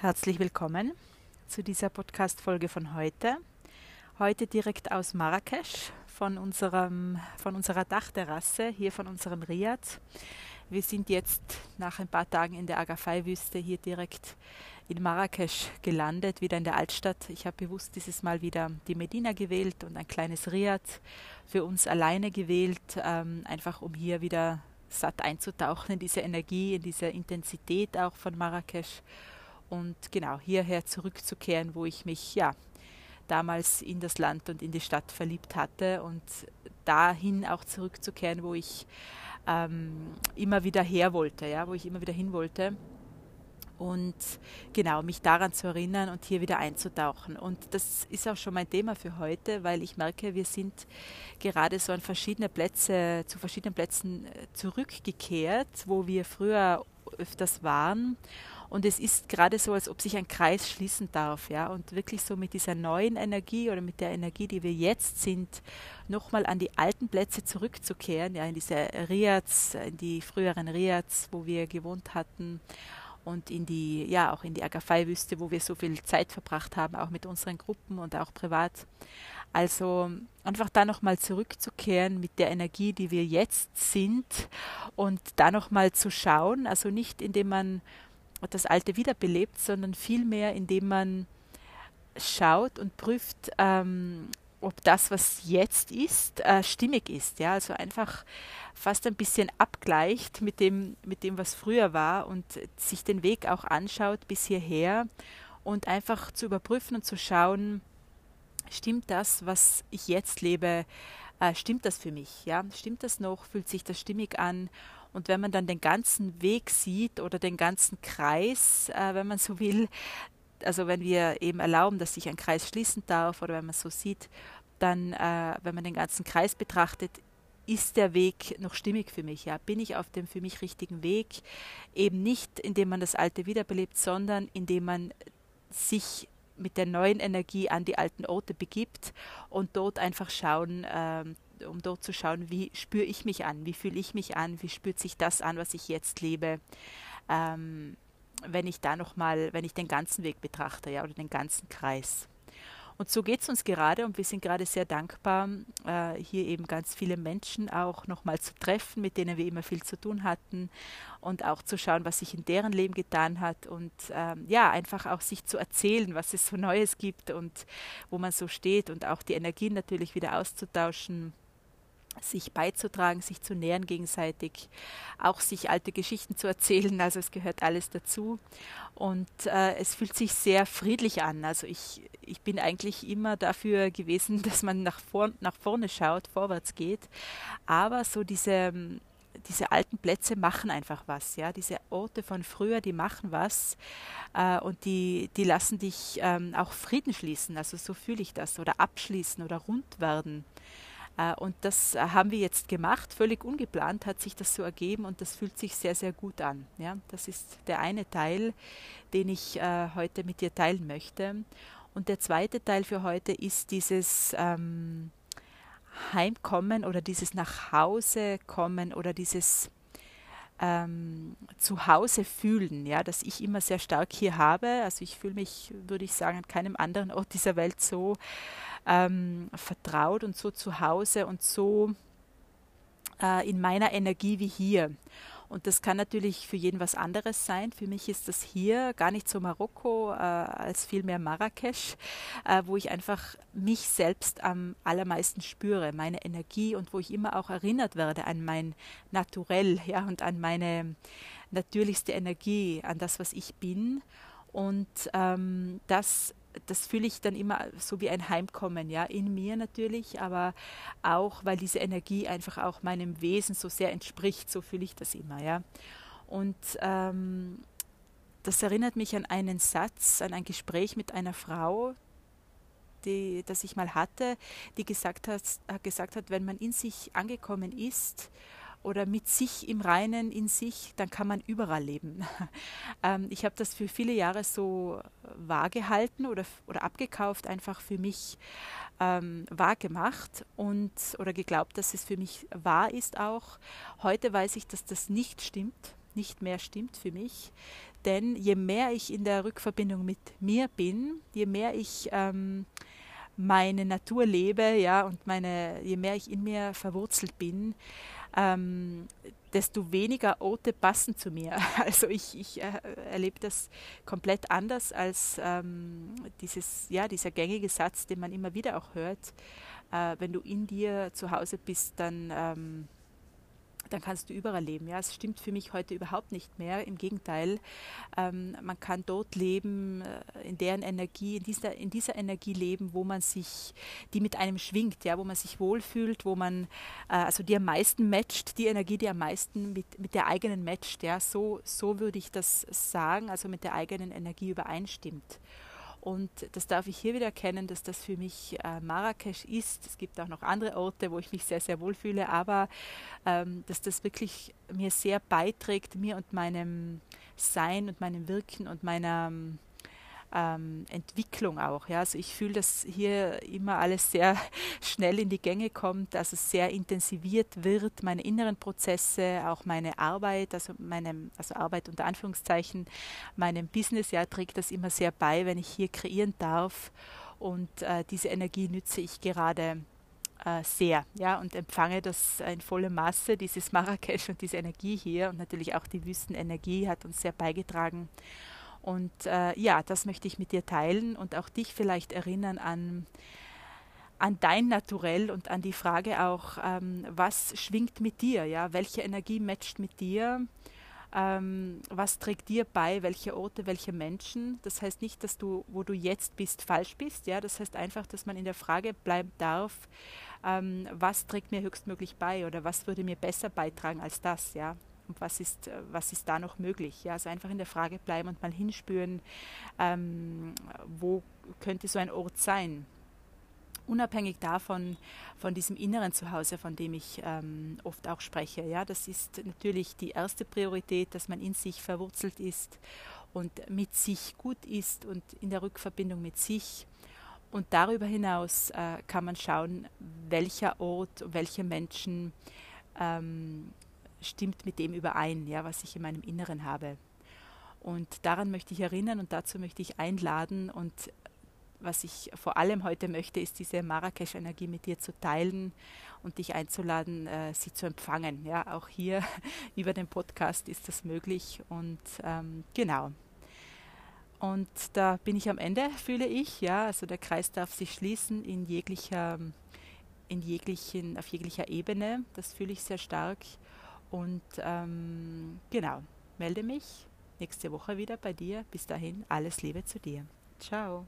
Herzlich willkommen zu dieser Podcast-Folge von heute. Heute direkt aus Marrakesch von, unserem, von unserer Dachterrasse, hier von unserem Riad. Wir sind jetzt nach ein paar Tagen in der Agafay-Wüste hier direkt in Marrakesch gelandet, wieder in der Altstadt. Ich habe bewusst dieses Mal wieder die Medina gewählt und ein kleines Riad für uns alleine gewählt, ähm, einfach um hier wieder satt einzutauchen in diese Energie, in diese Intensität auch von Marrakesch und genau hierher zurückzukehren, wo ich mich ja damals in das Land und in die Stadt verliebt hatte und dahin auch zurückzukehren, wo ich ähm, immer wieder her wollte, ja, wo ich immer wieder hin wollte und genau mich daran zu erinnern und hier wieder einzutauchen. Und das ist auch schon mein Thema für heute, weil ich merke, wir sind gerade so an verschiedene Plätze, zu verschiedenen Plätzen äh, zurückgekehrt, wo wir früher öfters waren und es ist gerade so, als ob sich ein Kreis schließen darf, ja, und wirklich so mit dieser neuen Energie oder mit der Energie, die wir jetzt sind, nochmal an die alten Plätze zurückzukehren, ja, in diese Riads, in die früheren Riads, wo wir gewohnt hatten. Und in die, ja, auch in die Agafay-Wüste, wo wir so viel Zeit verbracht haben, auch mit unseren Gruppen und auch privat. Also einfach da nochmal zurückzukehren mit der Energie, die wir jetzt sind und da nochmal zu schauen, also nicht indem man das Alte wiederbelebt, sondern vielmehr, indem man schaut und prüft, ähm, ob das, was jetzt ist, äh, stimmig ist. Ja? Also einfach fast ein bisschen abgleicht mit dem, mit dem, was früher war und sich den Weg auch anschaut bis hierher und einfach zu überprüfen und zu schauen, stimmt das, was ich jetzt lebe, äh, stimmt das für mich? Ja? Stimmt das noch? Fühlt sich das stimmig an? Und wenn man dann den ganzen Weg sieht oder den ganzen Kreis, äh, wenn man so will, also wenn wir eben erlauben, dass sich ein Kreis schließen darf oder wenn man so sieht, dann, äh, wenn man den ganzen Kreis betrachtet, ist der Weg noch stimmig für mich? Ja? Bin ich auf dem für mich richtigen Weg? Eben nicht, indem man das Alte wiederbelebt, sondern indem man sich mit der neuen Energie an die alten Orte begibt und dort einfach schauen, äh, um dort zu schauen, wie spüre ich mich an, wie fühle ich mich an, wie spürt sich das an, was ich jetzt lebe, ähm, wenn ich da nochmal, wenn ich den ganzen Weg betrachte, ja, oder den ganzen Kreis. Und so geht es uns gerade und wir sind gerade sehr dankbar, äh, hier eben ganz viele Menschen auch nochmal zu treffen, mit denen wir immer viel zu tun hatten und auch zu schauen, was sich in deren Leben getan hat und ähm, ja, einfach auch sich zu erzählen, was es so Neues gibt und wo man so steht und auch die Energien natürlich wieder auszutauschen sich beizutragen, sich zu nähern gegenseitig, auch sich alte Geschichten zu erzählen. Also es gehört alles dazu. Und äh, es fühlt sich sehr friedlich an. Also ich, ich bin eigentlich immer dafür gewesen, dass man nach, vor, nach vorne schaut, vorwärts geht. Aber so diese, diese alten Plätze machen einfach was. Ja? Diese Orte von früher, die machen was äh, und die, die lassen dich ähm, auch Frieden schließen. Also so fühle ich das. Oder abschließen oder rund werden. Äh, und das äh, haben wir jetzt gemacht, völlig ungeplant hat sich das so ergeben und das fühlt sich sehr, sehr gut an. Ja, das ist der eine Teil, den ich äh, heute mit dir teilen möchte. Und der zweite Teil für heute ist dieses ähm, Heimkommen oder dieses Nachhause kommen oder dieses ähm, Zuhause fühlen, ja, das ich immer sehr stark hier habe. Also ich fühle mich, würde ich sagen, an keinem anderen Ort dieser Welt so ähm, vertraut und so zu Hause und so äh, in meiner Energie wie hier. Und das kann natürlich für jeden was anderes sein. Für mich ist das hier gar nicht so Marokko äh, als vielmehr Marrakesch, äh, wo ich einfach mich selbst am allermeisten spüre, meine Energie und wo ich immer auch erinnert werde an mein Naturell ja, und an meine natürlichste Energie, an das, was ich bin. Und ähm, das das fühle ich dann immer so wie ein Heimkommen, ja, in mir natürlich, aber auch, weil diese Energie einfach auch meinem Wesen so sehr entspricht, so fühle ich das immer, ja. Und ähm, das erinnert mich an einen Satz, an ein Gespräch mit einer Frau, die, das ich mal hatte, die gesagt hat, gesagt hat, wenn man in sich angekommen ist, oder mit sich im Reinen in sich, dann kann man überall leben. ähm, ich habe das für viele Jahre so wahrgehalten oder, oder abgekauft, einfach für mich ähm, wahrgemacht und oder geglaubt, dass es für mich wahr ist auch. Heute weiß ich, dass das nicht stimmt nicht mehr stimmt für mich. Denn je mehr ich in der Rückverbindung mit mir bin, je mehr ich ähm, meine Natur lebe, ja, und meine, je mehr ich in mir verwurzelt bin, ähm, desto weniger Orte passen zu mir. Also ich, ich äh, erlebe das komplett anders als ähm, dieses, ja, dieser gängige Satz, den man immer wieder auch hört. Äh, wenn du in dir zu Hause bist, dann ähm, dann kannst du überall leben. Ja, es stimmt für mich heute überhaupt nicht mehr. Im Gegenteil, ähm, man kann dort leben, äh, in deren Energie, in dieser, in dieser Energie leben, wo man sich, die mit einem schwingt, ja, wo man sich wohlfühlt, wo man, äh, also die am meisten matcht, die Energie, die am meisten mit, mit der eigenen matcht. Ja, so, so würde ich das sagen, also mit der eigenen Energie übereinstimmt. Und das darf ich hier wieder erkennen, dass das für mich äh, Marrakesch ist. Es gibt auch noch andere Orte, wo ich mich sehr, sehr wohl fühle, aber ähm, dass das wirklich mir sehr beiträgt, mir und meinem Sein und meinem Wirken und meiner ähm, Entwicklung auch. Ja. Also ich fühle, dass hier immer alles sehr schnell in die Gänge kommt, also sehr intensiviert wird, meine inneren Prozesse, auch meine Arbeit, also meinem, also Arbeit unter Anführungszeichen, meinem Business, ja, trägt das immer sehr bei, wenn ich hier kreieren darf. Und äh, diese Energie nütze ich gerade äh, sehr, ja, und empfange das in vollem Maße, dieses Marrakesch und diese Energie hier und natürlich auch die Wüstenenergie hat uns sehr beigetragen. Und äh, ja, das möchte ich mit dir teilen und auch dich vielleicht erinnern an, an dein Naturell und an die Frage auch, ähm, was schwingt mit dir, ja, welche Energie matcht mit dir, ähm, was trägt dir bei, welche Orte, welche Menschen. Das heißt nicht, dass du, wo du jetzt bist, falsch bist, ja, das heißt einfach, dass man in der Frage bleiben darf, ähm, was trägt mir höchstmöglich bei oder was würde mir besser beitragen als das, ja und was ist, äh, was ist da noch möglich. Ja, also einfach in der Frage bleiben und mal hinspüren, ähm, wo könnte so ein Ort sein. Unabhängig davon, von diesem inneren Zuhause, von dem ich ähm, oft auch spreche. Ja, das ist natürlich die erste Priorität, dass man in sich verwurzelt ist und mit sich gut ist und in der Rückverbindung mit sich. Und darüber hinaus äh, kann man schauen, welcher Ort, welche Menschen ähm, stimmt mit dem überein, ja, was ich in meinem Inneren habe. Und daran möchte ich erinnern und dazu möchte ich einladen. Und was ich vor allem heute möchte, ist diese Marrakesch-Energie mit dir zu teilen und dich einzuladen, äh, sie zu empfangen. Ja, auch hier über den Podcast ist das möglich. Und ähm, genau. Und da bin ich am Ende, fühle ich. Ja, also der Kreis darf sich schließen in jeglicher, in jeglichen, auf jeglicher Ebene. Das fühle ich sehr stark. Und ähm, genau, melde mich nächste Woche wieder bei dir. Bis dahin, alles Liebe zu dir. Ciao.